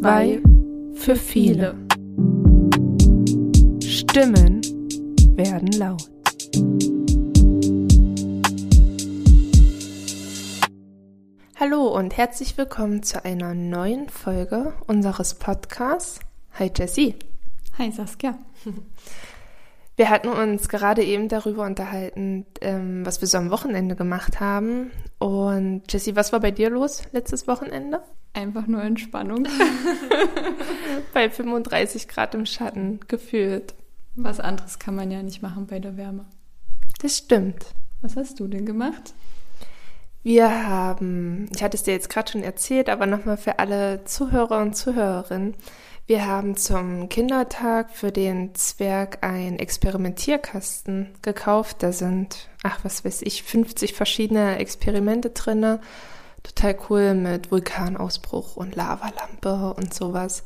Zwei für viele. Stimmen werden laut. Hallo und herzlich willkommen zu einer neuen Folge unseres Podcasts. Hi Jessie. Hi Saskia. Wir hatten uns gerade eben darüber unterhalten, ähm, was wir so am Wochenende gemacht haben. Und Jessie, was war bei dir los letztes Wochenende? Einfach nur Entspannung. bei 35 Grad im Schatten gefühlt. Was anderes kann man ja nicht machen bei der Wärme. Das stimmt. Was hast du denn gemacht? Wir haben, ich hatte es dir jetzt gerade schon erzählt, aber nochmal für alle Zuhörer und Zuhörerinnen. Wir haben zum Kindertag für den Zwerg ein Experimentierkasten gekauft. Da sind, ach, was weiß ich, 50 verschiedene Experimente drin. Total cool mit Vulkanausbruch und Lavalampe und sowas.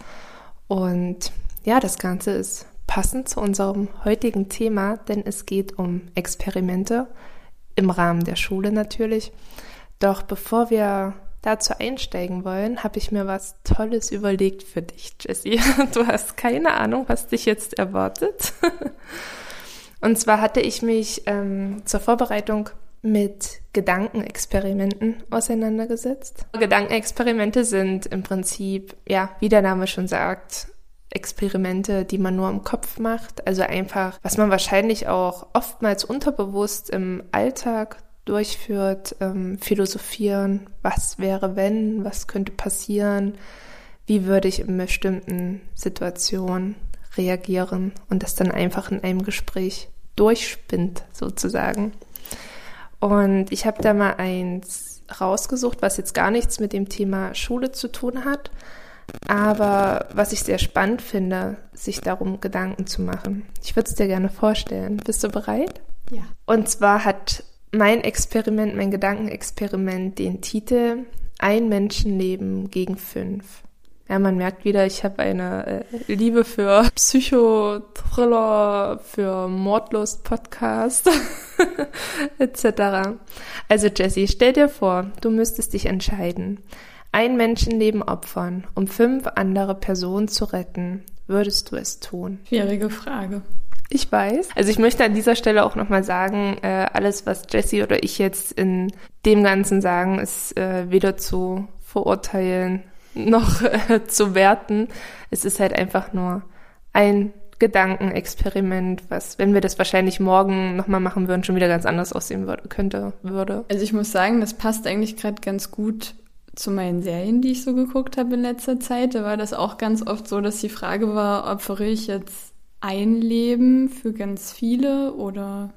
Und ja, das Ganze ist passend zu unserem heutigen Thema, denn es geht um Experimente im Rahmen der Schule natürlich. Doch bevor wir dazu einsteigen wollen, habe ich mir was Tolles überlegt für dich, Jessie. Du hast keine Ahnung, was dich jetzt erwartet. Und zwar hatte ich mich ähm, zur Vorbereitung mit Gedankenexperimenten auseinandergesetzt. Gedankenexperimente sind im Prinzip, ja, wie der Name schon sagt, Experimente, die man nur im Kopf macht. Also einfach, was man wahrscheinlich auch oftmals unterbewusst im Alltag durchführt, ähm, philosophieren, was wäre wenn, was könnte passieren, wie würde ich in bestimmten Situationen reagieren und das dann einfach in einem Gespräch durchspinnt sozusagen. Und ich habe da mal eins rausgesucht, was jetzt gar nichts mit dem Thema Schule zu tun hat, aber was ich sehr spannend finde, sich darum Gedanken zu machen. Ich würde es dir gerne vorstellen. Bist du bereit? Ja. Und zwar hat mein Experiment, mein Gedankenexperiment den Titel Ein Menschenleben gegen fünf. Ja, man merkt wieder, ich habe eine äh, Liebe für Psychothriller, für Mordlust-Podcast etc. Also Jessie, stell dir vor, du müsstest dich entscheiden, ein Menschenleben opfern, um fünf andere Personen zu retten. Würdest du es tun? Schwierige Frage. Ich weiß. Also ich möchte an dieser Stelle auch nochmal sagen, äh, alles, was Jessie oder ich jetzt in dem Ganzen sagen, ist äh, weder zu verurteilen noch äh, zu werten. Es ist halt einfach nur ein Gedankenexperiment, was, wenn wir das wahrscheinlich morgen nochmal machen würden, schon wieder ganz anders aussehen würde, könnte, würde. Also ich muss sagen, das passt eigentlich gerade ganz gut zu meinen Serien, die ich so geguckt habe in letzter Zeit. Da war das auch ganz oft so, dass die Frage war, opfere ich jetzt ein Leben für ganz viele oder,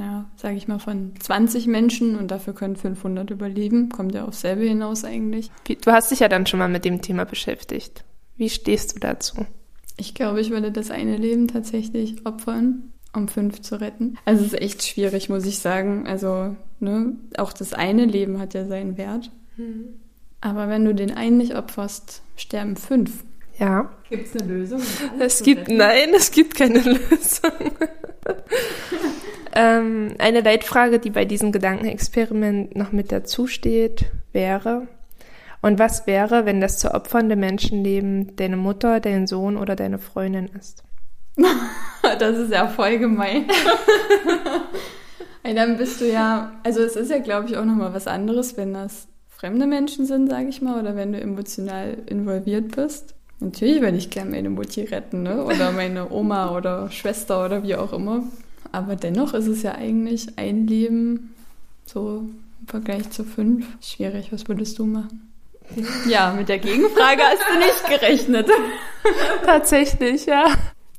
ja, sage ich mal, von 20 Menschen und dafür können 500 überleben. Kommt ja aufs selbe hinaus eigentlich. Du hast dich ja dann schon mal mit dem Thema beschäftigt. Wie stehst du dazu? Ich glaube, ich würde das eine Leben tatsächlich opfern, um fünf zu retten. Also es ist echt schwierig, muss ich sagen. Also, ne, auch das eine Leben hat ja seinen Wert. Mhm. Aber wenn du den einen nicht opferst, sterben fünf. Ja. Gibt es eine Lösung? Es gibt, nein, es gibt keine Lösung. Ähm, eine Leitfrage, die bei diesem Gedankenexperiment noch mit dazu steht, wäre, und was wäre, wenn das zu opfernde Menschenleben deine Mutter, dein Sohn oder deine Freundin ist? das ist ja voll gemein. dann bist du ja, also es ist ja, glaube ich, auch nochmal was anderes, wenn das fremde Menschen sind, sage ich mal, oder wenn du emotional involviert bist. Natürlich würde ich gerne meine Mutti retten, ne? Oder meine Oma oder Schwester oder wie auch immer. Aber dennoch ist es ja eigentlich ein Leben so im Vergleich zu fünf. Schwierig, was würdest du machen? Ja, mit der Gegenfrage hast du nicht gerechnet. Tatsächlich, ja.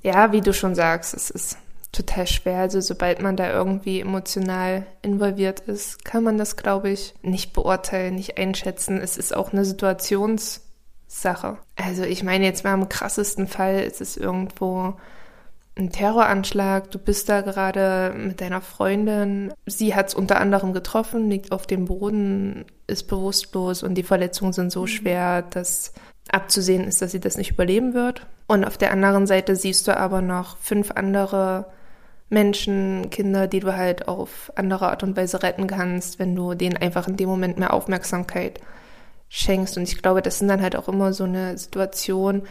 Ja, wie du schon sagst, es ist total schwer. Also sobald man da irgendwie emotional involviert ist, kann man das, glaube ich, nicht beurteilen, nicht einschätzen. Es ist auch eine Situations- Sache. Also ich meine jetzt mal im krassesten Fall ist es irgendwo ein Terroranschlag, du bist da gerade mit deiner Freundin, sie hat es unter anderem getroffen, liegt auf dem Boden, ist bewusstlos und die Verletzungen sind so mhm. schwer, dass abzusehen ist, dass sie das nicht überleben wird. Und auf der anderen Seite siehst du aber noch fünf andere Menschen, Kinder, die du halt auf andere Art und Weise retten kannst, wenn du denen einfach in dem Moment mehr Aufmerksamkeit schenkst. Und ich glaube, das sind dann halt auch immer so eine Situation,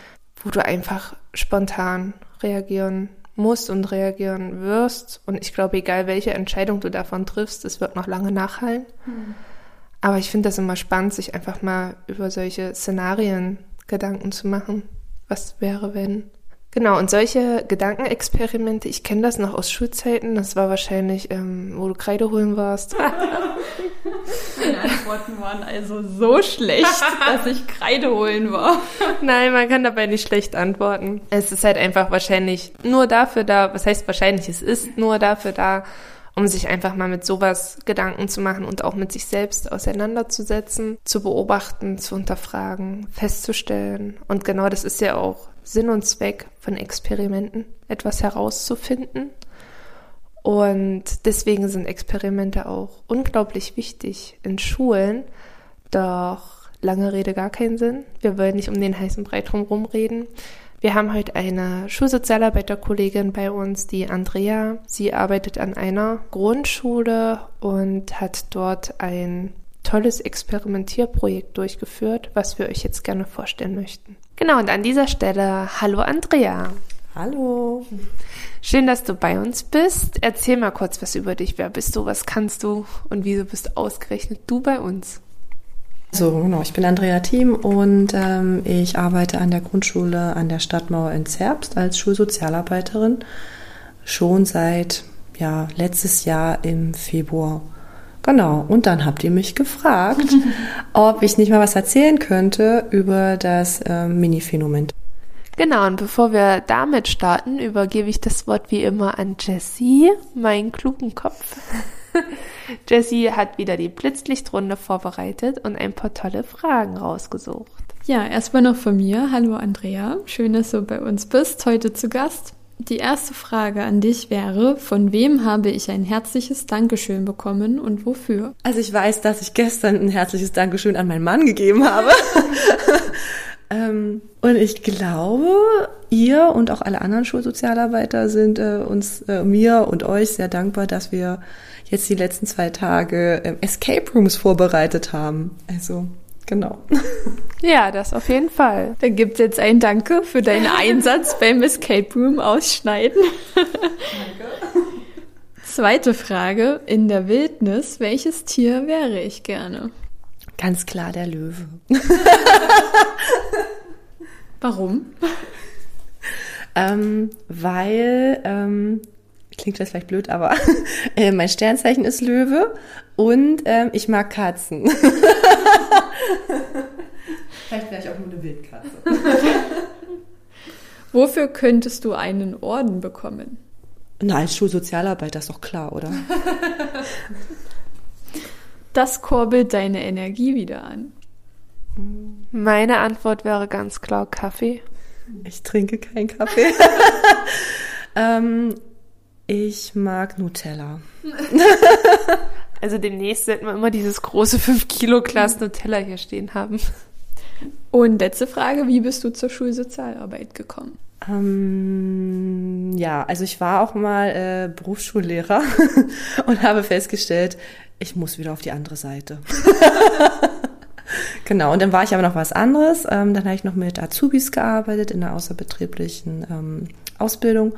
wo du einfach spontan reagieren musst und reagieren wirst. Und ich glaube, egal welche Entscheidung du davon triffst, es wird noch lange nachhallen. Mhm. Aber ich finde das immer spannend, sich einfach mal über solche Szenarien Gedanken zu machen. Was wäre, wenn? Genau, und solche Gedankenexperimente, ich kenne das noch aus Schulzeiten, das war wahrscheinlich, ähm, wo du Kreide holen warst. Antworten waren also so schlecht, dass ich Kreide holen war. Nein, man kann dabei nicht schlecht antworten. Es ist halt einfach wahrscheinlich nur dafür da, was heißt wahrscheinlich, es ist nur dafür da, um sich einfach mal mit sowas Gedanken zu machen und auch mit sich selbst auseinanderzusetzen, zu beobachten, zu unterfragen, festzustellen. Und genau das ist ja auch Sinn und Zweck von Experimenten, etwas herauszufinden. Und deswegen sind Experimente auch unglaublich wichtig in Schulen. Doch lange Rede gar keinen Sinn. Wir wollen nicht um den heißen Brei drum reden. Wir haben heute eine Schulsozialarbeiterkollegin bei uns, die Andrea. Sie arbeitet an einer Grundschule und hat dort ein tolles Experimentierprojekt durchgeführt, was wir euch jetzt gerne vorstellen möchten. Genau, und an dieser Stelle, hallo Andrea. Hallo. Schön, dass du bei uns bist. Erzähl mal kurz was über dich. Wer bist du? Was kannst du? Und wieso bist ausgerechnet du bei uns? So, genau. Ich bin Andrea Thiem und ähm, ich arbeite an der Grundschule an der Stadtmauer in Zerbst als Schulsozialarbeiterin schon seit ja, letztes Jahr im Februar. Genau. Und dann habt ihr mich gefragt, ob ich nicht mal was erzählen könnte über das äh, Mini-Phänomen. Genau, und bevor wir damit starten, übergebe ich das Wort wie immer an Jessie, meinen klugen Kopf. Jessie hat wieder die Blitzlichtrunde vorbereitet und ein paar tolle Fragen rausgesucht. Ja, erstmal noch von mir. Hallo Andrea, schön, dass du bei uns bist, heute zu Gast. Die erste Frage an dich wäre, von wem habe ich ein herzliches Dankeschön bekommen und wofür? Also ich weiß, dass ich gestern ein herzliches Dankeschön an meinen Mann gegeben habe. ähm, und ich glaube, ihr und auch alle anderen Schulsozialarbeiter sind äh, uns, äh, mir und euch sehr dankbar, dass wir jetzt die letzten zwei Tage äh, Escape Rooms vorbereitet haben. Also Genau. Ja, das auf jeden Fall. Dann gibt es jetzt ein Danke für deinen Einsatz beim Escape Room ausschneiden. Danke. Zweite Frage. In der Wildnis, welches Tier wäre ich gerne? Ganz klar der Löwe. Warum? Ähm, weil ähm, klingt das vielleicht blöd, aber äh, mein Sternzeichen ist Löwe und ähm, ich mag Katzen. vielleicht wäre ich auch nur eine Wildkatze. Wofür könntest du einen Orden bekommen? Na, als Schulsozialarbeiter ist doch klar, oder? Das kurbelt deine Energie wieder an. Meine Antwort wäre ganz klar Kaffee. Ich trinke keinen Kaffee. ähm, ich mag Nutella. also demnächst sollten wir immer dieses große 5 Kilo Glas Nutella hier stehen haben. Und letzte Frage, wie bist du zur Schulsozialarbeit gekommen? Ähm, ja, also ich war auch mal äh, Berufsschullehrer und habe festgestellt, ich muss wieder auf die andere Seite. genau, und dann war ich aber noch was anderes. Ähm, dann habe ich noch mit Azubis gearbeitet in der außerbetrieblichen ähm, Ausbildung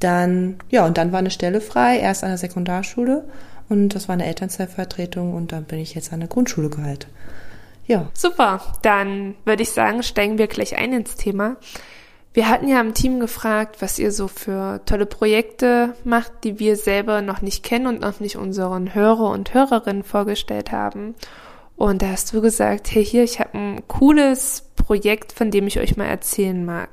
dann, ja, und dann war eine Stelle frei, erst an der Sekundarschule und das war eine Elternzeitvertretung und dann bin ich jetzt an der Grundschule geheilt. Ja. Super, dann würde ich sagen, steigen wir gleich ein ins Thema. Wir hatten ja im Team gefragt, was ihr so für tolle Projekte macht, die wir selber noch nicht kennen und noch nicht unseren Hörer und Hörerinnen vorgestellt haben. Und da hast du gesagt, hey hier, ich habe ein cooles Projekt, von dem ich euch mal erzählen mag.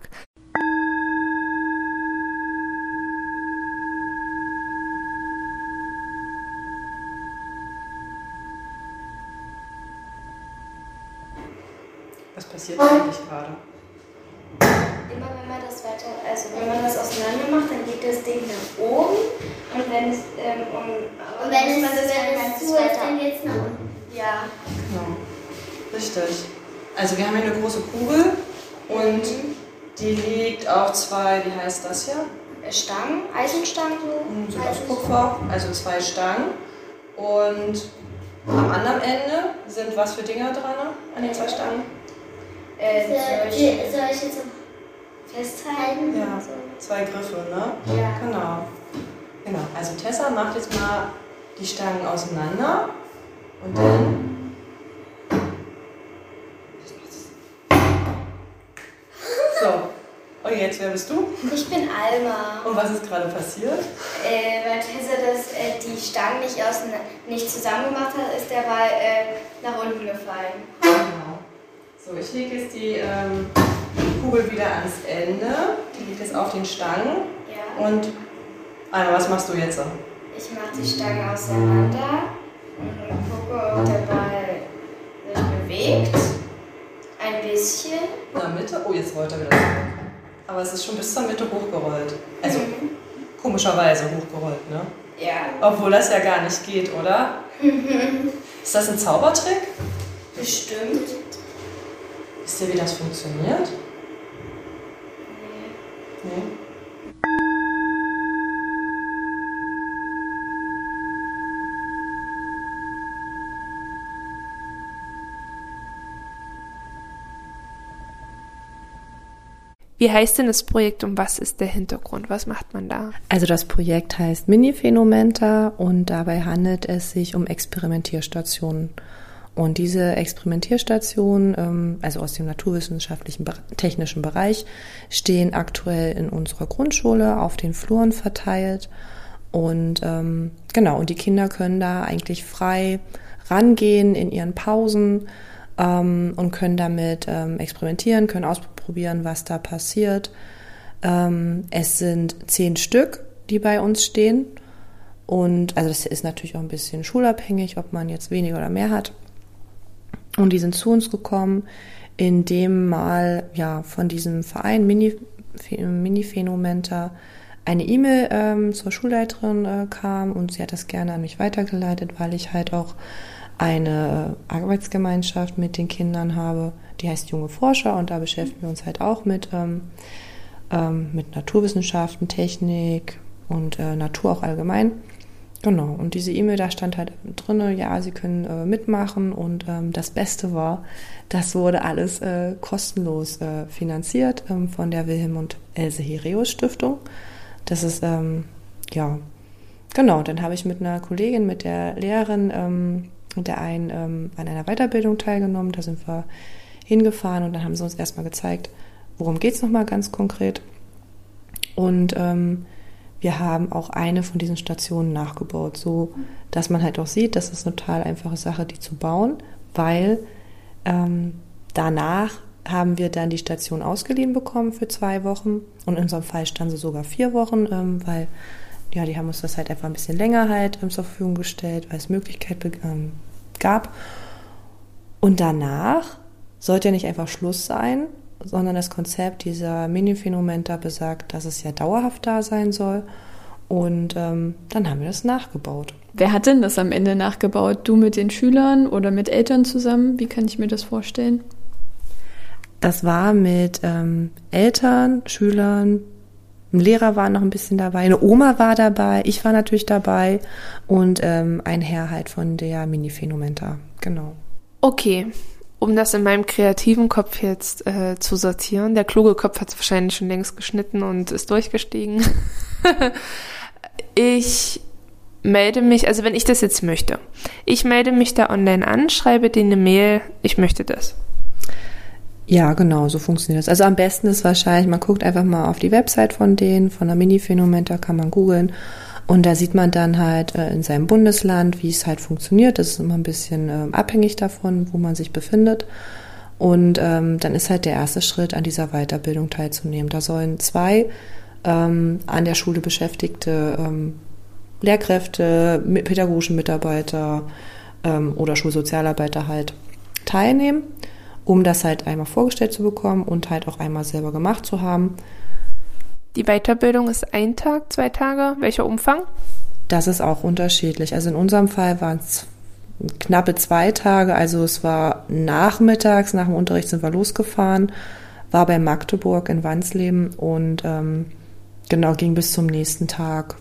passiert eigentlich gerade? Immer wenn man das weiter, also wenn man das auseinander macht, dann geht das Ding nach oben und wenn es ähm, um, und wenn es, man das wenn es zu ist, dann geht es nach unten. Ja. Genau. Richtig. Also wir haben hier eine große Kugel und mhm. die liegt auf zwei, wie heißt das hier? Stangen, Eisenstangen so. Mhm, so aus Kupfer, also zwei Stangen. Und Am anderen Ende sind was für Dinger dran an den zwei Stangen? Äh, soll ich jetzt festhalten? Ja, zwei Griffe, ne? Ja. Genau. Genau. Also Tessa macht jetzt mal die Stangen auseinander und dann. So. Und jetzt, wer bist du? Ich bin Alma. Und was ist gerade passiert? Äh, weil Tessa das, äh, die Stangen nicht, auseinander, nicht zusammen gemacht hat, ist der Ball äh, nach unten gefallen. Genau. So, ich lege jetzt die ähm, Kugel wieder ans Ende. Die liegt jetzt auf den Stangen. Ja. Und Alma, was machst du jetzt? Ich mache die Stangen auseinander und gucke, ob der Ball sich bewegt. Ein bisschen. In der Mitte? Oh, jetzt rollt er wieder zurück. Aber es ist schon bis zur Mitte hochgerollt. Also komischerweise hochgerollt, ne? Ja, Obwohl das ja gar nicht geht, oder? ist das ein Zaubertrick? bestimmt. Wisst ihr, wie das funktioniert? Nee. Wie heißt denn das Projekt und was ist der Hintergrund? Was macht man da? Also das Projekt heißt Mini-Phenomenta und dabei handelt es sich um Experimentierstationen. Und diese Experimentierstationen, ähm, also aus dem naturwissenschaftlichen, technischen Bereich, stehen aktuell in unserer Grundschule auf den Fluren verteilt. Und ähm, genau, und die Kinder können da eigentlich frei rangehen in ihren Pausen ähm, und können damit ähm, experimentieren, können ausprobieren, was da passiert. Ähm, es sind zehn Stück, die bei uns stehen. Und also das ist natürlich auch ein bisschen schulabhängig, ob man jetzt weniger oder mehr hat. Und die sind zu uns gekommen, indem mal ja von diesem Verein Mini, Mini-Phänomenta eine E-Mail ähm, zur Schulleiterin äh, kam und sie hat das gerne an mich weitergeleitet, weil ich halt auch eine Arbeitsgemeinschaft mit den Kindern habe, die heißt Junge Forscher und da beschäftigen wir uns halt auch mit, ähm, ähm, mit Naturwissenschaften, Technik und äh, Natur auch allgemein. Genau, und diese E-Mail, da stand halt drin, ja, Sie können äh, mitmachen und ähm, das Beste war, das wurde alles äh, kostenlos äh, finanziert ähm, von der Wilhelm und Else Hereus Stiftung. Das ist, ähm, ja, genau, dann habe ich mit einer Kollegin, mit der Lehrerin ähm, und der einen ähm, an einer Weiterbildung teilgenommen. Da sind wir hingefahren und dann haben sie uns erstmal gezeigt, worum geht es nochmal ganz konkret. Und ähm, wir haben auch eine von diesen Stationen nachgebaut, so dass man halt auch sieht, das ist eine total einfache Sache, die zu bauen, weil ähm, danach haben wir dann die Station ausgeliehen bekommen für zwei Wochen und in unserem Fall stand sie sogar vier Wochen, ähm, weil ja, die haben uns das halt einfach ein bisschen länger halt ähm, zur Verfügung gestellt, weil es Möglichkeit ähm, gab. Und danach sollte ja nicht einfach Schluss sein, sondern das Konzept dieser Mini-Phänomenta besagt, dass es ja dauerhaft da sein soll. Und ähm, dann haben wir das nachgebaut. Wer hat denn das am Ende nachgebaut? Du mit den Schülern oder mit Eltern zusammen? Wie kann ich mir das vorstellen? Das war mit ähm, Eltern, Schülern, ein Lehrer war noch ein bisschen dabei, eine Oma war dabei, ich war natürlich dabei und ähm, ein Herr halt von der Mini-Phänomenta, genau. Okay, um das in meinem kreativen Kopf jetzt äh, zu sortieren. Der kluge Kopf hat es wahrscheinlich schon längst geschnitten und ist durchgestiegen. ich melde mich, also wenn ich das jetzt möchte, ich melde mich da online an, schreibe denen eine Mail, ich möchte das. Ja, genau, so funktioniert das. Also am besten ist wahrscheinlich, man guckt einfach mal auf die Website von denen, von der Mini-Phänomen, da kann man googeln. Und da sieht man dann halt äh, in seinem Bundesland, wie es halt funktioniert. Das ist immer ein bisschen äh, abhängig davon, wo man sich befindet. Und ähm, dann ist halt der erste Schritt, an dieser Weiterbildung teilzunehmen. Da sollen zwei ähm, an der Schule beschäftigte ähm, Lehrkräfte, pädagogische Mitarbeiter ähm, oder Schulsozialarbeiter halt teilnehmen um das halt einmal vorgestellt zu bekommen und halt auch einmal selber gemacht zu haben. Die Weiterbildung ist ein Tag, zwei Tage. Welcher Umfang? Das ist auch unterschiedlich. Also in unserem Fall waren es knappe zwei Tage. Also es war nachmittags, nach dem Unterricht sind wir losgefahren, war bei Magdeburg in Wansleben und ähm, genau ging bis zum nächsten Tag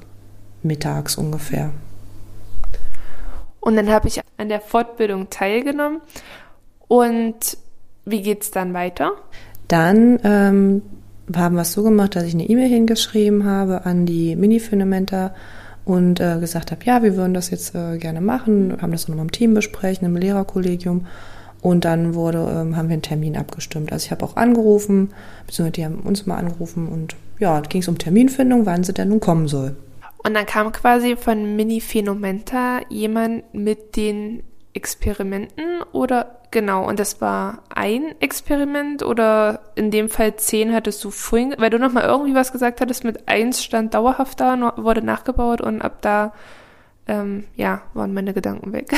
mittags ungefähr. Und dann habe ich an der Fortbildung teilgenommen. Und wie geht's dann weiter? Dann ähm, haben es so gemacht, dass ich eine E-Mail hingeschrieben habe an die Mini-Fundamenta und äh, gesagt habe, ja, wir würden das jetzt äh, gerne machen, haben das nochmal im Team besprechen, im Lehrerkollegium. Und dann wurde, ähm, haben wir einen Termin abgestimmt. Also ich habe auch angerufen, beziehungsweise die haben uns mal angerufen und ja, ging es um Terminfindung, wann sie denn nun kommen soll. Und dann kam quasi von Mini Phenomenta jemand mit den Experimenten oder genau, und das war ein Experiment oder in dem Fall zehn hattest du vorhin, weil du nochmal irgendwie was gesagt hattest, mit eins stand dauerhaft da, wurde nachgebaut und ab da ähm, ja, waren meine Gedanken weg.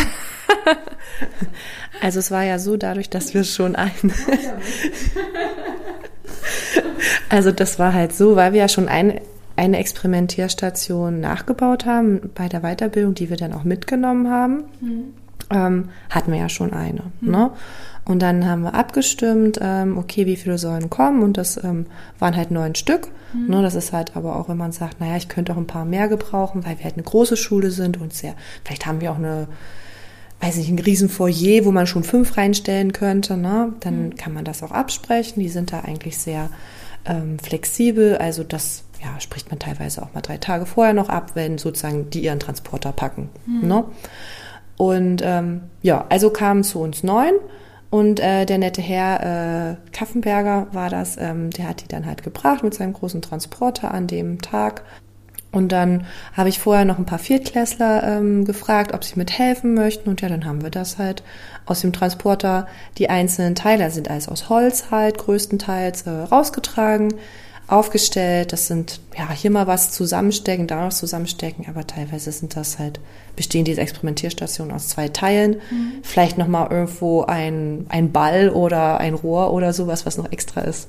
also es war ja so, dadurch, dass wir schon ein... also das war halt so, weil wir ja schon ein, eine Experimentierstation nachgebaut haben bei der Weiterbildung, die wir dann auch mitgenommen haben. Mhm. Ähm, hatten wir ja schon eine. Mhm. Ne? Und dann haben wir abgestimmt, ähm, okay, wie viele sollen kommen? Und das ähm, waren halt neun Stück. Mhm. Ne, das ist halt aber auch, wenn man sagt, naja, ich könnte auch ein paar mehr gebrauchen, weil wir halt eine große Schule sind und sehr, vielleicht haben wir auch eine, weiß nicht, ein riesen Foyer, wo man schon fünf reinstellen könnte, ne? Dann mhm. kann man das auch absprechen. Die sind da eigentlich sehr ähm, flexibel. Also das ja, spricht man teilweise auch mal drei Tage vorher noch ab, wenn sozusagen die ihren Transporter packen. Mhm. Ne? Und ähm, ja, also kamen zu uns neun und äh, der nette Herr äh, Kaffenberger war das, ähm, der hat die dann halt gebracht mit seinem großen Transporter an dem Tag. Und dann habe ich vorher noch ein paar Viertklässler ähm, gefragt, ob sie mithelfen möchten. Und ja, dann haben wir das halt aus dem Transporter, die einzelnen Teile sind alles aus Holz halt größtenteils äh, rausgetragen aufgestellt. Das sind ja hier mal was zusammenstecken, da noch zusammenstecken, aber teilweise sind das halt bestehen diese Experimentierstationen aus zwei Teilen. Mhm. Vielleicht noch mal irgendwo ein ein Ball oder ein Rohr oder sowas, was noch extra ist.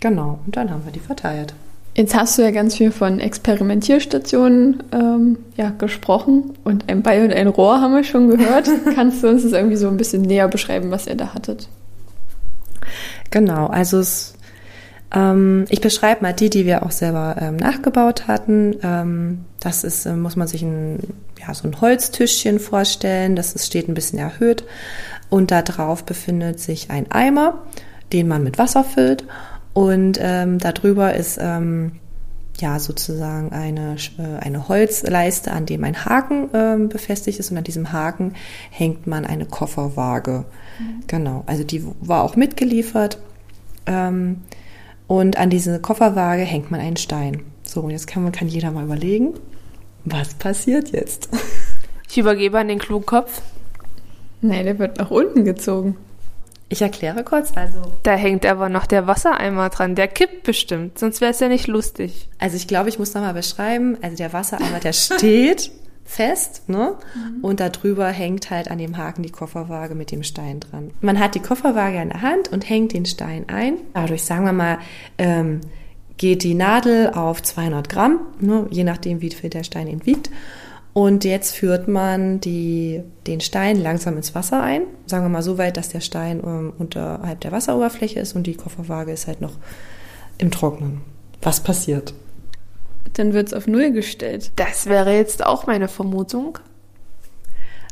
Genau. Und dann haben wir die verteilt. Jetzt hast du ja ganz viel von Experimentierstationen ähm, ja, gesprochen und ein Ball und ein Rohr haben wir schon gehört. Kannst du uns das irgendwie so ein bisschen näher beschreiben, was ihr da hattet? Genau, also es ich beschreibe mal die, die wir auch selber ähm, nachgebaut hatten. Ähm, das ist, äh, muss man sich ein, ja, so ein Holztischchen vorstellen. Das ist, steht ein bisschen erhöht. Und da drauf befindet sich ein Eimer, den man mit Wasser füllt. Und ähm, darüber ist ähm, ja sozusagen eine, äh, eine Holzleiste, an dem ein Haken ähm, befestigt ist. Und an diesem Haken hängt man eine Kofferwaage. Mhm. Genau, also die war auch mitgeliefert. Und an diese Kofferwaage hängt man einen Stein. So, und jetzt kann, man, kann jeder mal überlegen, was passiert jetzt? Ich übergebe an den klugen Kopf. Nee, der wird nach unten gezogen. Ich erkläre kurz, also. Da hängt aber noch der Wassereimer dran. Der kippt bestimmt, sonst wäre es ja nicht lustig. Also ich glaube, ich muss nochmal beschreiben. Also der Wassereimer, der steht fest, ne? Mhm. Und darüber hängt halt an dem Haken die Kofferwaage mit dem Stein dran. Man hat die Kofferwaage in der Hand und hängt den Stein ein. Dadurch, sagen wir mal, ähm, geht die Nadel auf 200 Gramm, ne? je nachdem, wie viel der Stein eben wiegt. Und jetzt führt man die, den Stein langsam ins Wasser ein. Sagen wir mal so weit, dass der Stein ähm, unterhalb der Wasseroberfläche ist und die Kofferwaage ist halt noch im Trocknen. Was passiert? Dann wird es auf Null gestellt. Das wäre jetzt auch meine Vermutung.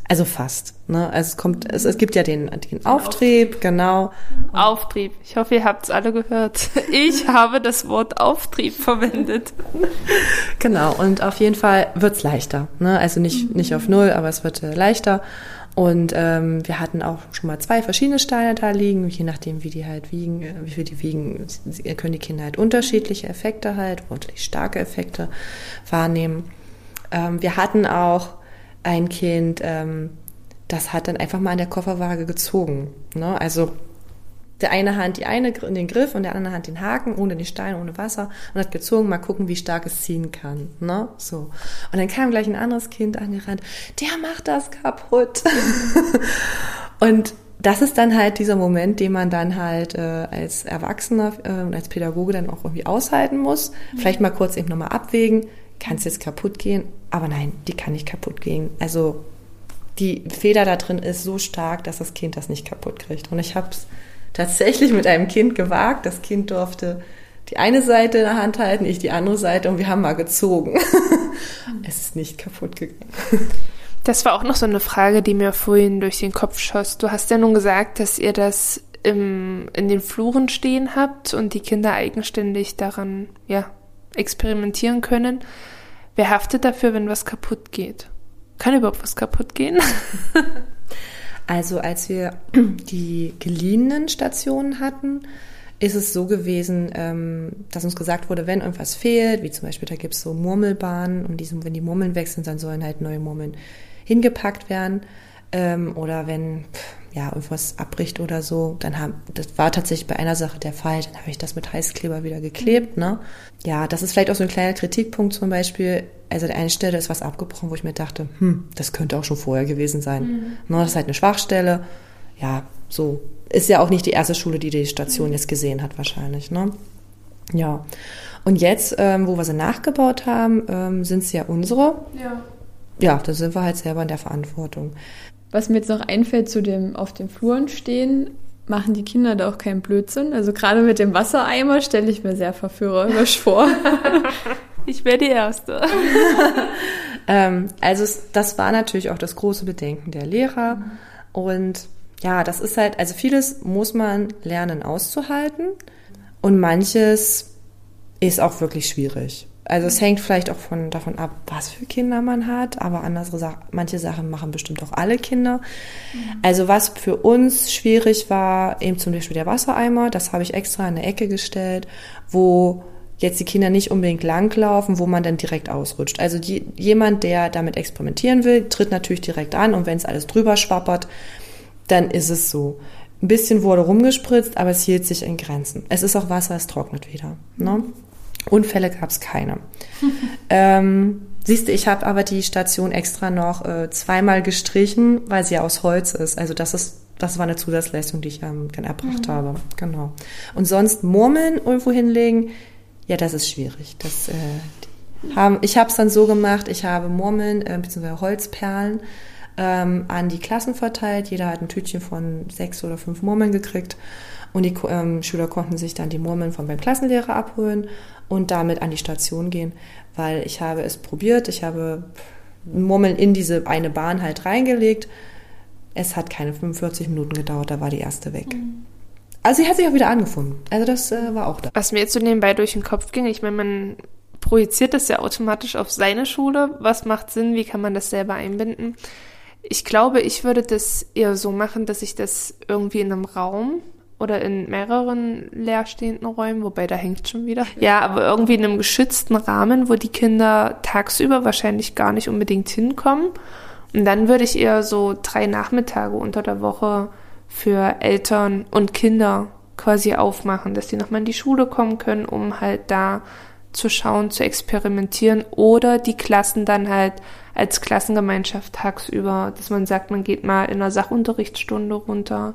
Also fast. Ne? Also es kommt, es, es gibt ja den, den Auftrieb, genau. Auftrieb. Ich hoffe, ihr habt es alle gehört. Ich habe das Wort Auftrieb verwendet. Genau. Und auf jeden Fall wird's leichter. Ne? Also nicht nicht auf null, aber es wird äh, leichter. Und ähm, wir hatten auch schon mal zwei verschiedene Steine da liegen, je nachdem, wie die halt wiegen, äh, wie viel die wiegen, können die Kinder halt unterschiedliche Effekte halt, unterschiedlich starke Effekte wahrnehmen. Ähm, wir hatten auch ein Kind, ähm, das hat dann einfach mal an der Kofferwaage gezogen. Ne? Also der eine Hand die eine in den Griff und der andere Hand den Haken, ohne den Stein, ohne Wasser und hat gezogen, mal gucken, wie stark es ziehen kann. Ne? So. Und dann kam gleich ein anderes Kind angerannt, der macht das kaputt. und das ist dann halt dieser Moment, den man dann halt äh, als Erwachsener äh, und als Pädagoge dann auch irgendwie aushalten muss. Mhm. Vielleicht mal kurz eben nochmal abwägen, kann es jetzt kaputt gehen? Aber nein, die kann nicht kaputt gehen. Also die Feder da drin ist so stark, dass das Kind das nicht kaputt kriegt. Und ich habe es tatsächlich mit einem Kind gewagt. Das Kind durfte die eine Seite in der Hand halten, ich die andere Seite und wir haben mal gezogen. es ist nicht kaputt gegangen. Das war auch noch so eine Frage, die mir vorhin durch den Kopf schoss. Du hast ja nun gesagt, dass ihr das im, in den Fluren stehen habt und die Kinder eigenständig daran ja, experimentieren können. Wer haftet dafür, wenn was kaputt geht? Kann überhaupt was kaputt gehen? also als wir die geliehenen Stationen hatten, ist es so gewesen, ähm, dass uns gesagt wurde, wenn irgendwas fehlt, wie zum Beispiel da gibt es so Murmelbahnen und die, wenn die Murmeln wechseln, dann sollen halt neue Murmeln hingepackt werden. Ähm, oder wenn ja irgendwas abbricht oder so, dann haben das war tatsächlich bei einer Sache der Fall, dann habe ich das mit Heißkleber wieder geklebt. Ne? Ja, das ist vielleicht auch so ein kleiner Kritikpunkt zum Beispiel. Also der einen Stelle ist was abgebrochen, wo ich mir dachte, hm, das könnte auch schon vorher gewesen sein. Mhm. Ne, das ist halt eine Schwachstelle. Ja, so ist ja auch nicht die erste Schule, die die Station jetzt gesehen hat wahrscheinlich. Ne? Ja. Und jetzt, ähm, wo wir sie nachgebaut haben, ähm, sind es ja unsere. Ja ja, da sind wir halt selber in der Verantwortung. Was mir jetzt noch einfällt zu dem auf den Fluren stehen, machen die Kinder da auch keinen Blödsinn. Also gerade mit dem Wassereimer stelle ich mir sehr verführerisch vor. ich wäre die Erste. ähm, also das war natürlich auch das große Bedenken der Lehrer. Und ja, das ist halt, also vieles muss man lernen auszuhalten und manches ist auch wirklich schwierig. Also es hängt vielleicht auch von, davon ab, was für Kinder man hat, aber andere manche Sachen machen bestimmt auch alle Kinder. Mhm. Also was für uns schwierig war, eben zum Beispiel der Wassereimer, das habe ich extra in eine Ecke gestellt, wo jetzt die Kinder nicht unbedingt langlaufen, wo man dann direkt ausrutscht. Also die, jemand, der damit experimentieren will, tritt natürlich direkt an und wenn es alles drüber schwappert, dann ist es so. Ein bisschen wurde rumgespritzt, aber es hielt sich in Grenzen. Es ist auch Wasser, es trocknet wieder. Ne? Unfälle gab es keine. ähm, siehst du, ich habe aber die Station extra noch äh, zweimal gestrichen, weil sie aus Holz ist. Also das ist das war eine Zusatzleistung, die ich ähm, erbracht mhm. habe. Genau. Und sonst Murmeln irgendwo hinlegen, ja, das ist schwierig. Das, äh, haben, ich habe es dann so gemacht, ich habe Murmeln äh, bzw. Holzperlen ähm, an die Klassen verteilt. Jeder hat ein Tütchen von sechs oder fünf Murmeln gekriegt. Und die ähm, Schüler konnten sich dann die Murmeln von beim Klassenlehrer abholen und damit an die Station gehen, weil ich habe es probiert, ich habe Murmeln in diese eine Bahn halt reingelegt. Es hat keine 45 Minuten gedauert, da war die erste weg. Mhm. Also sie hat sich auch wieder angefunden. Also das äh, war auch da. Was mir jetzt so nebenbei durch den Kopf ging, ich meine, man projiziert das ja automatisch auf seine Schule. Was macht Sinn? Wie kann man das selber einbinden? Ich glaube, ich würde das eher so machen, dass ich das irgendwie in einem Raum oder in mehreren leerstehenden Räumen, wobei da hängt schon wieder. Ja, aber irgendwie in einem geschützten Rahmen, wo die Kinder tagsüber wahrscheinlich gar nicht unbedingt hinkommen. Und dann würde ich eher so drei Nachmittage unter der Woche für Eltern und Kinder quasi aufmachen, dass die nochmal in die Schule kommen können, um halt da zu schauen, zu experimentieren oder die Klassen dann halt als Klassengemeinschaft tagsüber, dass man sagt, man geht mal in einer Sachunterrichtsstunde runter,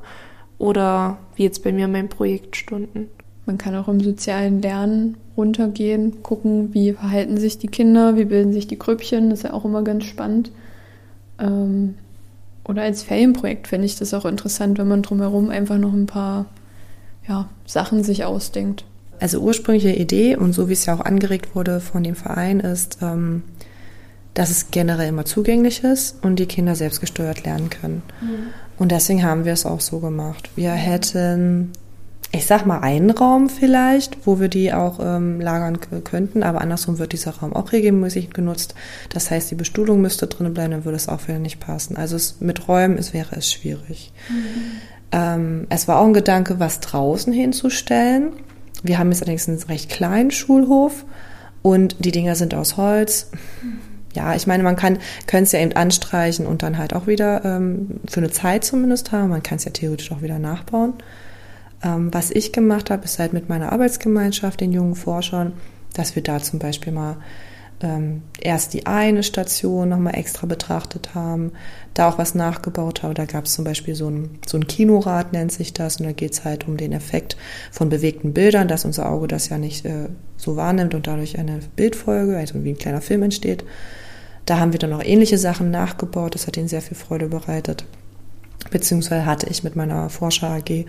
oder wie jetzt bei mir mein Projektstunden. Man kann auch im sozialen Lernen runtergehen, gucken, wie verhalten sich die Kinder, wie bilden sich die Grüppchen, das ist ja auch immer ganz spannend. Ähm, oder als Ferienprojekt finde ich das auch interessant, wenn man drumherum einfach noch ein paar ja, Sachen sich ausdenkt. Also ursprüngliche Idee und so wie es ja auch angeregt wurde von dem Verein ist, ähm, dass es generell immer zugänglich ist und die Kinder selbst gesteuert lernen können. Mhm. Und deswegen haben wir es auch so gemacht. Wir hätten, ich sag mal, einen Raum vielleicht, wo wir die auch ähm, lagern könnten, aber andersrum wird dieser Raum auch regelmäßig genutzt. Das heißt, die Bestuhlung müsste drin bleiben, dann würde es auch wieder nicht passen. Also es, mit Räumen es wäre es schwierig. Mhm. Ähm, es war auch ein Gedanke, was draußen hinzustellen. Wir haben jetzt allerdings einen recht kleinen Schulhof und die Dinger sind aus Holz. Mhm ja, ich meine, man kann es ja eben anstreichen und dann halt auch wieder ähm, für eine Zeit zumindest haben. Man kann es ja theoretisch auch wieder nachbauen. Ähm, was ich gemacht habe, ist halt mit meiner Arbeitsgemeinschaft, den jungen Forschern, dass wir da zum Beispiel mal ähm, erst die eine Station nochmal extra betrachtet haben, da auch was nachgebaut haben. Da gab es zum Beispiel so ein, so ein Kinorad, nennt sich das, und da geht es halt um den Effekt von bewegten Bildern, dass unser Auge das ja nicht äh, so wahrnimmt und dadurch eine Bildfolge, also wie ein kleiner Film entsteht. Da haben wir dann auch ähnliche Sachen nachgebaut. Das hat ihnen sehr viel Freude bereitet. Beziehungsweise hatte ich mit meiner Forscher AG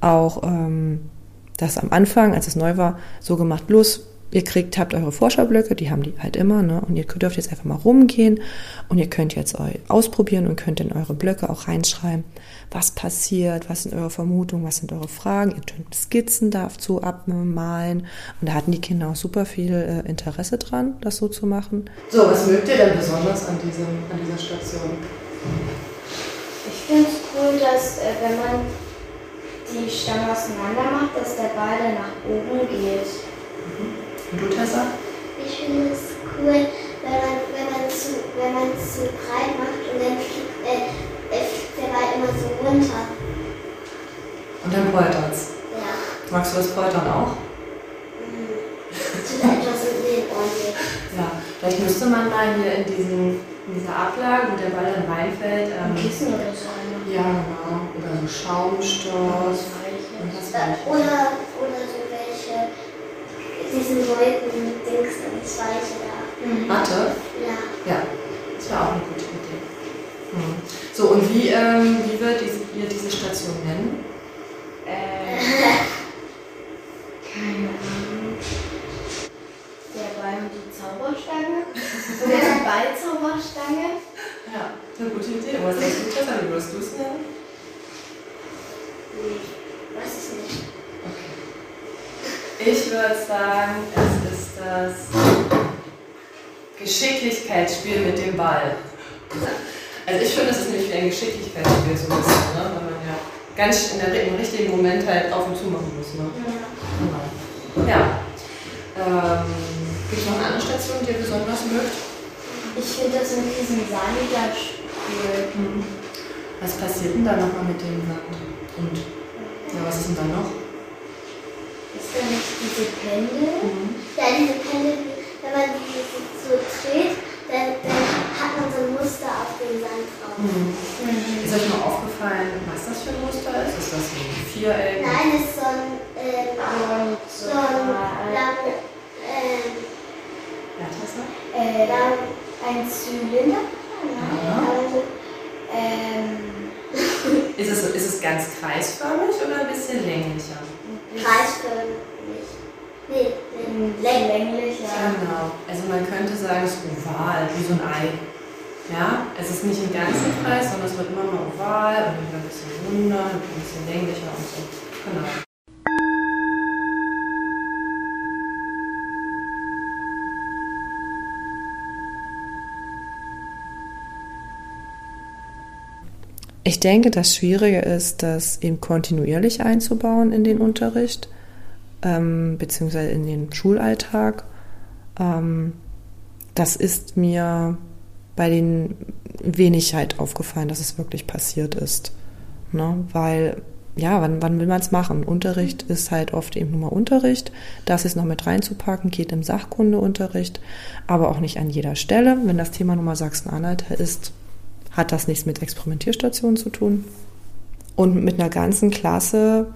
auch ähm, das am Anfang, als es neu war, so gemacht. Bloß ihr kriegt, habt eure Vorschaublöcke, die haben die halt immer, ne? Und ihr dürft jetzt einfach mal rumgehen und ihr könnt jetzt euch ausprobieren und könnt in eure Blöcke auch reinschreiben, was passiert, was sind eure Vermutungen, was sind eure Fragen. Ihr könnt Skizzen dazu abmalen. Und da hatten die Kinder auch super viel äh, Interesse dran, das so zu machen. So, was mögt ihr denn besonders an, diesem, an dieser Station? Ich finde es cool, dass äh, wenn man die Stange auseinander macht, dass der Ball dann nach oben geht. Und du, Tessa? Ich finde es cool, wenn man, wenn man, zu, wenn man zu breit macht und dann fliegt, äh, fliegt der Ball immer so runter. Und dann poltert's. Ja. Magst du das Poltern auch? Mhm. Etwas in den. Ja, vielleicht müsste man mal hier in, diesen, in dieser Ablage, wo der Ball dann reinfällt, ähm, Ein Kissen oder so. ja genau, oder so Schaumstoff und das Äh, Weiche. oder, oder diesen Wolken, Dings, das Weiche da. Matte? Ja. Ja, das wäre auch eine gute Idee. Hm. So, und wie, ähm, wie wird diese, ihr diese Station nennen? Äh, keine Ahnung. Der Ball und die Zauberstange? Oder die Ballzauberstange? Ja, eine gute Idee. Aber was denkst du, Tessa? Wie würdest du es nennen? Nee, weiß ich nicht. Ich würde sagen, es ist das Geschicklichkeitsspiel mit dem Ball. Also ich finde, es ist nämlich wie ein Geschicklichkeitsspiel so ein bisschen, ne? weil man ja ganz in der, im richtigen Moment halt auf und zu machen muss. Ne? Genau. Ja. Ähm, Gibt es noch eine andere Station, die ihr besonders mögt? Ich finde das mit diesem Sanitas-Spiel. Was passiert denn da nochmal mit dem Sand? Und ja, was ist denn da noch? Ist da nicht diese Pendel? Ja, diese Pendel, wenn man die so dreht, dann, dann hat man so ein Muster auf dem Sand drauf. Ist euch mal aufgefallen, was das für ein Muster ist? Ist das ein Viereck? Nein, das ist so ein, ähm, Und so ein lang, ähm, Ja, Tessa? äh, lang, ein Zylinder? Ja. also, Ähm, Ist es, ist es ganz kreisförmig oder ein bisschen länglicher? kreisförmig. Nee, nee, ein länglich. länglicher. Genau. Also man könnte sagen, es ist oval, wie so ein Ei. Ja, es ist nicht im ganzen Kreis, sondern es wird immer mal oval und wieder ein bisschen runder, ein bisschen länglicher und so. Genau. Ich denke, das Schwierige ist, das eben kontinuierlich einzubauen in den Unterricht, ähm, beziehungsweise in den Schulalltag. Ähm, das ist mir bei den wenig halt aufgefallen, dass es wirklich passiert ist. Ne? Weil, ja, wann, wann will man es machen? Unterricht ist halt oft eben nur mal Unterricht. Das ist noch mit reinzupacken, geht im Sachkundeunterricht, aber auch nicht an jeder Stelle. Wenn das Thema Nummer Sachsen-Anhalt ist, hat das nichts mit Experimentierstationen zu tun. Und mit einer ganzen Klasse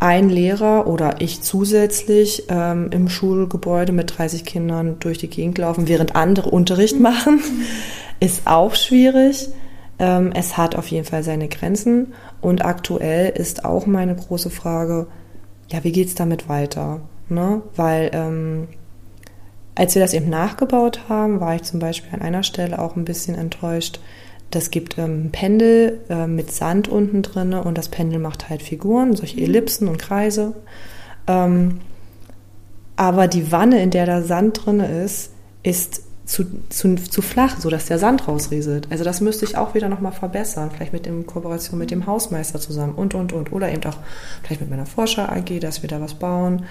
ein Lehrer oder ich zusätzlich ähm, im Schulgebäude mit 30 Kindern durch die Gegend laufen, während andere Unterricht machen, ist auch schwierig. Ähm, es hat auf jeden Fall seine Grenzen. Und aktuell ist auch meine große Frage, ja, wie geht's damit weiter? Ne? Weil ähm, als wir das eben nachgebaut haben, war ich zum Beispiel an einer Stelle auch ein bisschen enttäuscht. Das gibt ähm, ein Pendel äh, mit Sand unten drin und das Pendel macht halt Figuren, solche Ellipsen und Kreise. Ähm, aber die Wanne, in der der Sand drin ist, ist zu, zu, zu flach, sodass der Sand rausrieselt. Also das müsste ich auch wieder nochmal verbessern, vielleicht mit in Kooperation mit dem Hausmeister zusammen und, und, und. Oder eben auch vielleicht mit meiner Forscher-AG, dass wir da was bauen.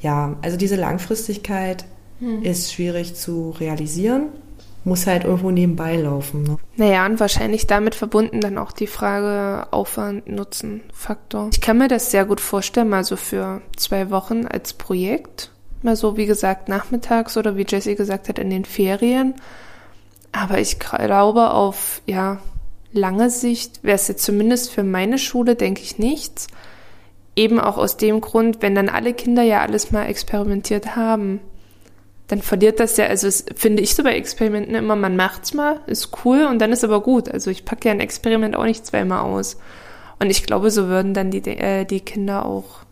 Ja, also diese Langfristigkeit ist schwierig zu realisieren, muss halt irgendwo nebenbei laufen. Ne? Naja, und wahrscheinlich damit verbunden dann auch die Frage Aufwand-Nutzen-Faktor. Ich kann mir das sehr gut vorstellen, mal so für zwei Wochen als Projekt. Mal so, wie gesagt, nachmittags oder wie Jessie gesagt hat, in den Ferien. Aber ich glaube, auf ja, lange Sicht wäre es jetzt zumindest für meine Schule, denke ich, nichts. Eben auch aus dem Grund, wenn dann alle Kinder ja alles mal experimentiert haben dann verliert das ja, also das finde ich so bei Experimenten immer, man macht's mal, ist cool und dann ist aber gut. Also ich packe ja ein Experiment auch nicht zweimal aus. Und ich glaube, so würden dann die, äh, die Kinder auch,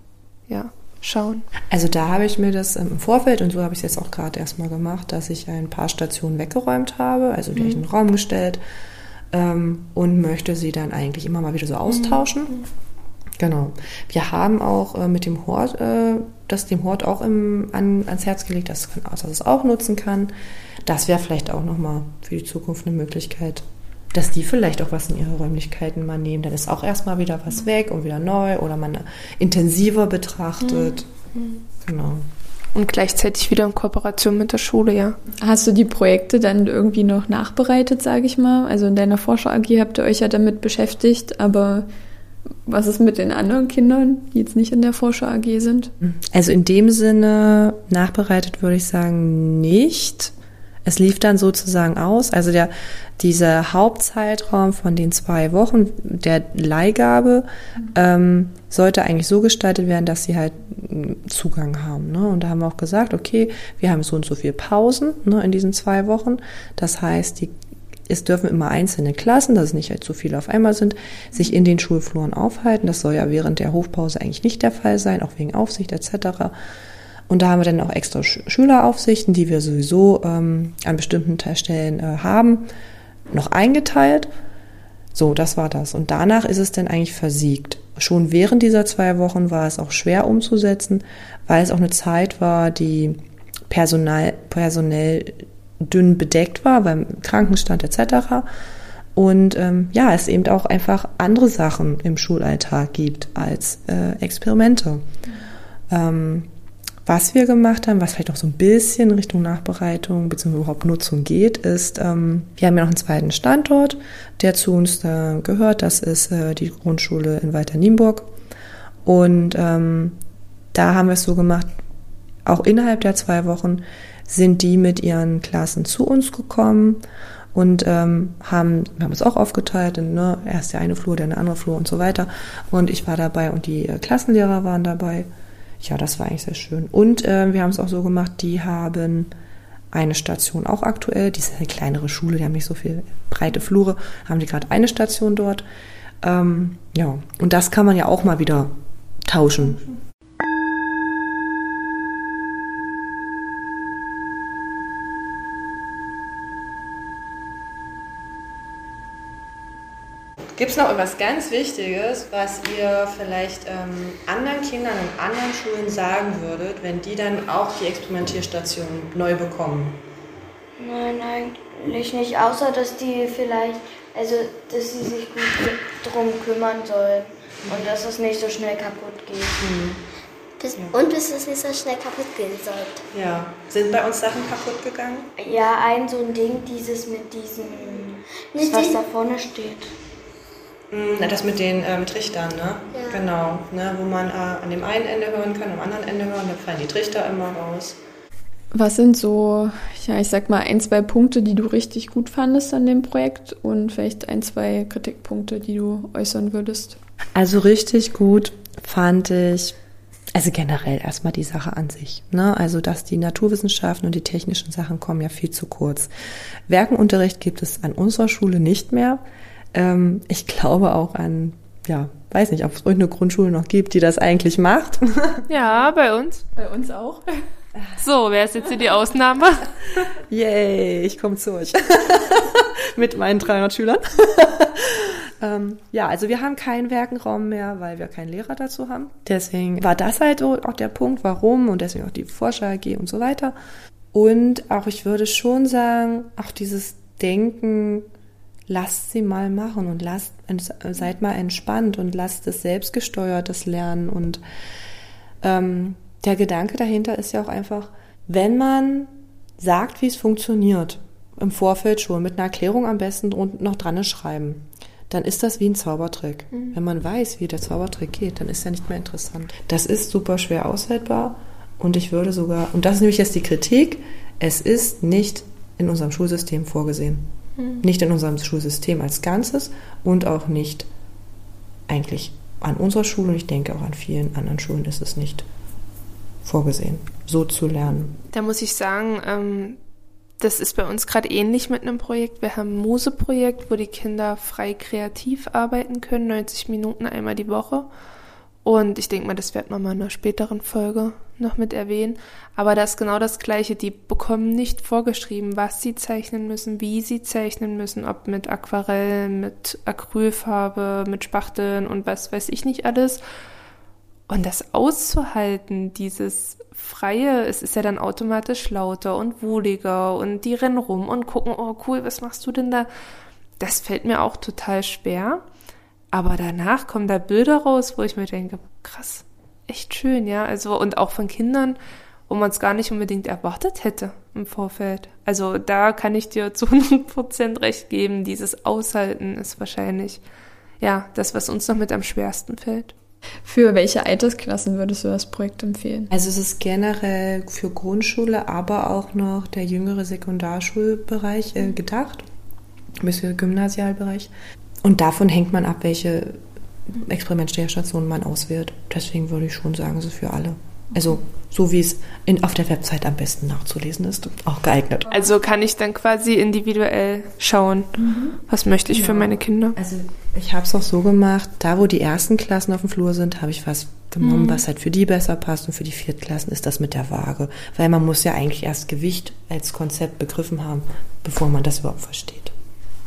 ja, schauen? Also da habe ich mir das im Vorfeld und so habe ich es jetzt auch gerade erstmal gemacht, dass ich ein paar Stationen weggeräumt habe, also die mhm. ich in den Raum gestellt ähm, und möchte sie dann eigentlich immer mal wieder so austauschen. Mhm. Genau. Wir haben auch äh, mit dem Hort, äh, das dem Hort auch im, an, ans Herz gelegt, dass, dass es auch nutzen kann. Das wäre vielleicht auch nochmal für die Zukunft eine Möglichkeit, dass die vielleicht auch was in ihre Räumlichkeiten mal nehmen. Dann ist auch erstmal wieder was weg und wieder neu oder man intensiver betrachtet. Mhm. Genau. Und gleichzeitig wieder in Kooperation mit der Schule, ja. Hast du die Projekte dann irgendwie noch nachbereitet, sage ich mal? Also in deiner Forscher AG habt ihr euch ja damit beschäftigt, aber was ist mit den anderen Kindern, die jetzt nicht in der Forscher AG sind? Also in dem Sinne nachbereitet würde ich sagen nicht. Es lief dann sozusagen aus. Also der, dieser Hauptzeitraum von den zwei Wochen der Leihgabe ähm, sollte eigentlich so gestaltet werden, dass sie halt Zugang haben. Ne? Und da haben wir auch gesagt, okay, wir haben so und so viel Pausen ne, in diesen zwei Wochen. Das heißt, die, es dürfen immer einzelne Klassen, dass es nicht so viele auf einmal sind, sich in den Schulfluren aufhalten. Das soll ja während der Hochpause eigentlich nicht der Fall sein, auch wegen Aufsicht etc. Und da haben wir dann auch extra Schüleraufsichten, die wir sowieso ähm, an bestimmten Stellen äh, haben, noch eingeteilt. So, das war das. Und danach ist es dann eigentlich versiegt. Schon während dieser zwei Wochen war es auch schwer umzusetzen, weil es auch eine Zeit war, die personal, personell dünn bedeckt war, beim Krankenstand etc. Und ähm, ja, es eben auch einfach andere Sachen im Schulalltag gibt als äh, Experimente. Ähm, was wir gemacht haben, was vielleicht auch so ein bisschen Richtung Nachbereitung bzw. überhaupt Nutzung geht, ist, ähm, wir haben ja noch einen zweiten Standort, der zu uns da gehört. Das ist äh, die Grundschule in Walter Nienburg. Und ähm, da haben wir es so gemacht, auch innerhalb der zwei Wochen sind die mit ihren Klassen zu uns gekommen und ähm, haben, wir haben es auch aufgeteilt, in, ne, erst der eine Flur, der eine andere Flur und so weiter. Und ich war dabei und die äh, Klassenlehrer waren dabei ja, das war eigentlich sehr schön. Und äh, wir haben es auch so gemacht, die haben eine Station auch aktuell. Die ist eine kleinere Schule, die haben nicht so viel breite Flure, haben die gerade eine Station dort. Ähm, ja, und das kann man ja auch mal wieder tauschen. Gibt es noch etwas ganz Wichtiges, was ihr vielleicht ähm, anderen Kindern in anderen Schulen sagen würdet, wenn die dann auch die Experimentierstation neu bekommen? Nein, eigentlich nicht, außer dass die vielleicht, also dass sie sich gut drum kümmern sollen und dass es nicht so schnell kaputt geht. Mhm. Bis, ja. Und bis es nicht so schnell kaputt gehen sollte. Ja. Sind bei uns Sachen kaputt gegangen? Ja, ein so ein Ding, dieses mit diesem, nicht was da vorne steht. Mm, das mit den ähm, Trichtern, ne? Ja. Genau, ne? wo man äh, an dem einen Ende hören kann, am anderen Ende hören, da fallen die Trichter immer raus. Was sind so, ja, ich sag mal, ein, zwei Punkte, die du richtig gut fandest an dem Projekt und vielleicht ein, zwei Kritikpunkte, die du äußern würdest? Also richtig gut fand ich, also generell erstmal die Sache an sich. Ne? Also, dass die Naturwissenschaften und die technischen Sachen kommen ja viel zu kurz. Werkenunterricht gibt es an unserer Schule nicht mehr. Ähm, ich glaube auch an, ja, weiß nicht, ob es irgendeine Grundschule noch gibt, die das eigentlich macht. Ja, bei uns. Bei uns auch. So, wer ist jetzt hier die Ausnahme? Yay, ich komme zu euch. Mit meinen 300 Schülern. ähm, ja, also wir haben keinen Werkenraum mehr, weil wir keinen Lehrer dazu haben. Deswegen war das halt auch der Punkt, warum und deswegen auch die Forscher AG und so weiter. Und auch ich würde schon sagen, auch dieses Denken, lasst sie mal machen und lasst, seid mal entspannt und lasst es selbstgesteuertes Lernen. Und ähm, der Gedanke dahinter ist ja auch einfach, wenn man sagt, wie es funktioniert, im Vorfeld schon, mit einer Erklärung am besten noch dran schreiben, dann ist das wie ein Zaubertrick. Mhm. Wenn man weiß, wie der Zaubertrick geht, dann ist er nicht mehr interessant. Das ist super schwer aushaltbar und ich würde sogar, und das ist nämlich jetzt die Kritik, es ist nicht in unserem Schulsystem vorgesehen. Mhm. Nicht in unserem Schulsystem als Ganzes und auch nicht eigentlich an unserer Schule und ich denke auch an vielen anderen Schulen ist es nicht vorgesehen, so zu lernen. Da muss ich sagen, ähm, das ist bei uns gerade ähnlich mit einem Projekt. Wir haben ein Muse-Projekt, wo die Kinder frei kreativ arbeiten können, 90 Minuten einmal die Woche. Und ich denke mal, das wird man mal in einer späteren Folge noch mit erwähnen. Aber das ist genau das Gleiche. Die bekommen nicht vorgeschrieben, was sie zeichnen müssen, wie sie zeichnen müssen, ob mit Aquarell, mit Acrylfarbe, mit Spachteln und was weiß ich nicht alles. Und das auszuhalten, dieses Freie, es ist ja dann automatisch lauter und wohliger und die rennen rum und gucken, oh cool, was machst du denn da? Das fällt mir auch total schwer. Aber danach kommen da Bilder raus, wo ich mir denke, krass, echt schön, ja. Also, und auch von Kindern, wo man es gar nicht unbedingt erwartet hätte im Vorfeld. Also da kann ich dir zu 100% recht geben. Dieses Aushalten ist wahrscheinlich, ja, das, was uns noch mit am schwersten fällt. Für welche Altersklassen würdest du das Projekt empfehlen? Also es ist generell für Grundschule, aber auch noch der jüngere Sekundarschulbereich äh, gedacht, bis für Gymnasialbereich. Und davon hängt man ab, welche Experimentstationen man auswählt. Deswegen würde ich schon sagen, es ist für alle. Also so wie es in, auf der Website am besten nachzulesen ist, auch geeignet. Also kann ich dann quasi individuell schauen, mhm. was möchte ich ja. für meine Kinder. Also ich habe es auch so gemacht, da wo die ersten Klassen auf dem Flur sind, habe ich was genommen, mhm. was halt für die besser passt und für die Viertklassen ist das mit der Waage. Weil man muss ja eigentlich erst Gewicht als Konzept begriffen haben, bevor man das überhaupt versteht.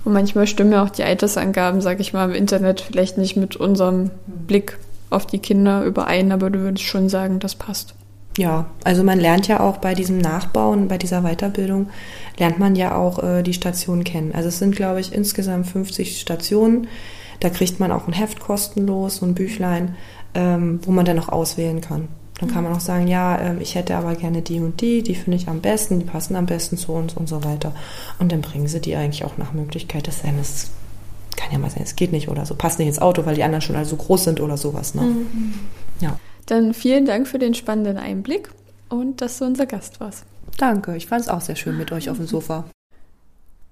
Und manchmal stimmen ja auch die Altersangaben, sag ich mal, im Internet vielleicht nicht mit unserem Blick auf die Kinder überein, aber du würdest schon sagen, das passt. Ja, also man lernt ja auch bei diesem Nachbauen, bei dieser Weiterbildung, lernt man ja auch äh, die Stationen kennen. Also es sind, glaube ich, insgesamt 50 Stationen. Da kriegt man auch ein Heft kostenlos, so ein Büchlein, ähm, wo man dann auch auswählen kann. Dann kann man auch sagen, ja, ähm, ich hätte aber gerne die und die, die finde ich am besten, die passen am besten zu uns und so weiter. Und dann bringen sie die eigentlich auch nach Möglichkeit des Seines. Kann ja mal sein, es geht nicht oder so, passt nicht ins Auto, weil die anderen schon alle so groß sind oder sowas. Ne? Mhm. Ja. Dann vielen Dank für den spannenden Einblick und dass du unser Gast warst. Danke, ich fand es auch sehr schön mit euch auf dem Sofa.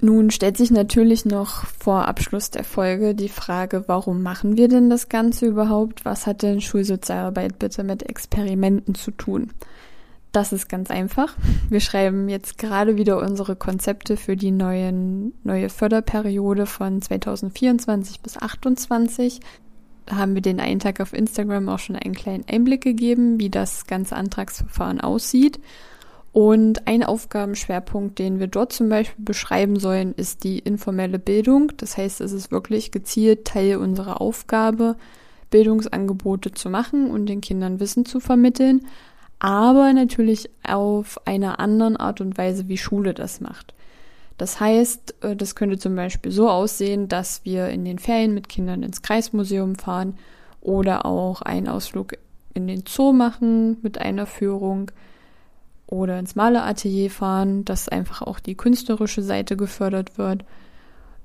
Nun stellt sich natürlich noch vor Abschluss der Folge die Frage, warum machen wir denn das Ganze überhaupt? Was hat denn Schulsozialarbeit bitte mit Experimenten zu tun? Das ist ganz einfach. Wir schreiben jetzt gerade wieder unsere Konzepte für die neuen, neue Förderperiode von 2024 bis 2028. Da haben wir den einen Tag auf Instagram auch schon einen kleinen Einblick gegeben, wie das ganze Antragsverfahren aussieht. Und ein Aufgabenschwerpunkt, den wir dort zum Beispiel beschreiben sollen, ist die informelle Bildung. Das heißt, es ist wirklich gezielt Teil unserer Aufgabe, Bildungsangebote zu machen und den Kindern Wissen zu vermitteln, aber natürlich auf einer anderen Art und Weise, wie Schule das macht. Das heißt, äh, das könnte zum Beispiel so aussehen, dass wir in den Ferien mit Kindern ins Kreismuseum fahren oder auch einen Ausflug in den Zoo machen mit einer Führung oder ins Maleratelier fahren, dass einfach auch die künstlerische Seite gefördert wird.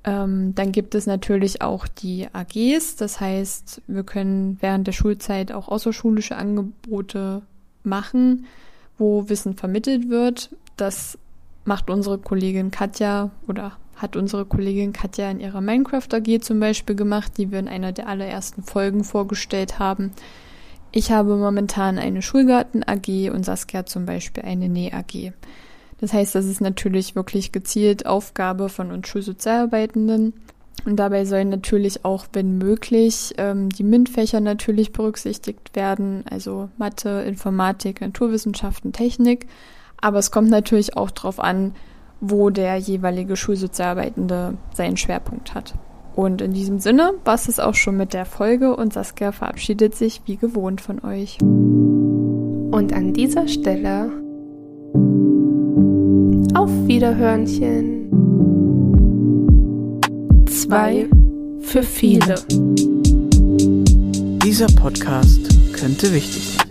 Ähm, dann gibt es natürlich auch die AGs, das heißt, wir können während der Schulzeit auch außerschulische Angebote machen, wo Wissen vermittelt wird. Das macht unsere Kollegin Katja oder hat unsere Kollegin Katja in ihrer Minecraft AG zum Beispiel gemacht, die wir in einer der allerersten Folgen vorgestellt haben. Ich habe momentan eine Schulgarten AG und Saskia zum Beispiel eine Näh AG. Das heißt, das ist natürlich wirklich gezielt Aufgabe von uns Schulsozialarbeitenden. Und dabei sollen natürlich auch, wenn möglich, ähm, die MINT-Fächer natürlich berücksichtigt werden, also Mathe, Informatik, Naturwissenschaften, Technik. Aber es kommt natürlich auch darauf an, wo der jeweilige Schulsozialarbeitende seinen Schwerpunkt hat. Und in diesem Sinne war es auch schon mit der Folge und Saskia verabschiedet sich wie gewohnt von euch. Und an dieser Stelle auf Wiederhörnchen. Zwei für viele. Dieser Podcast könnte wichtig sein.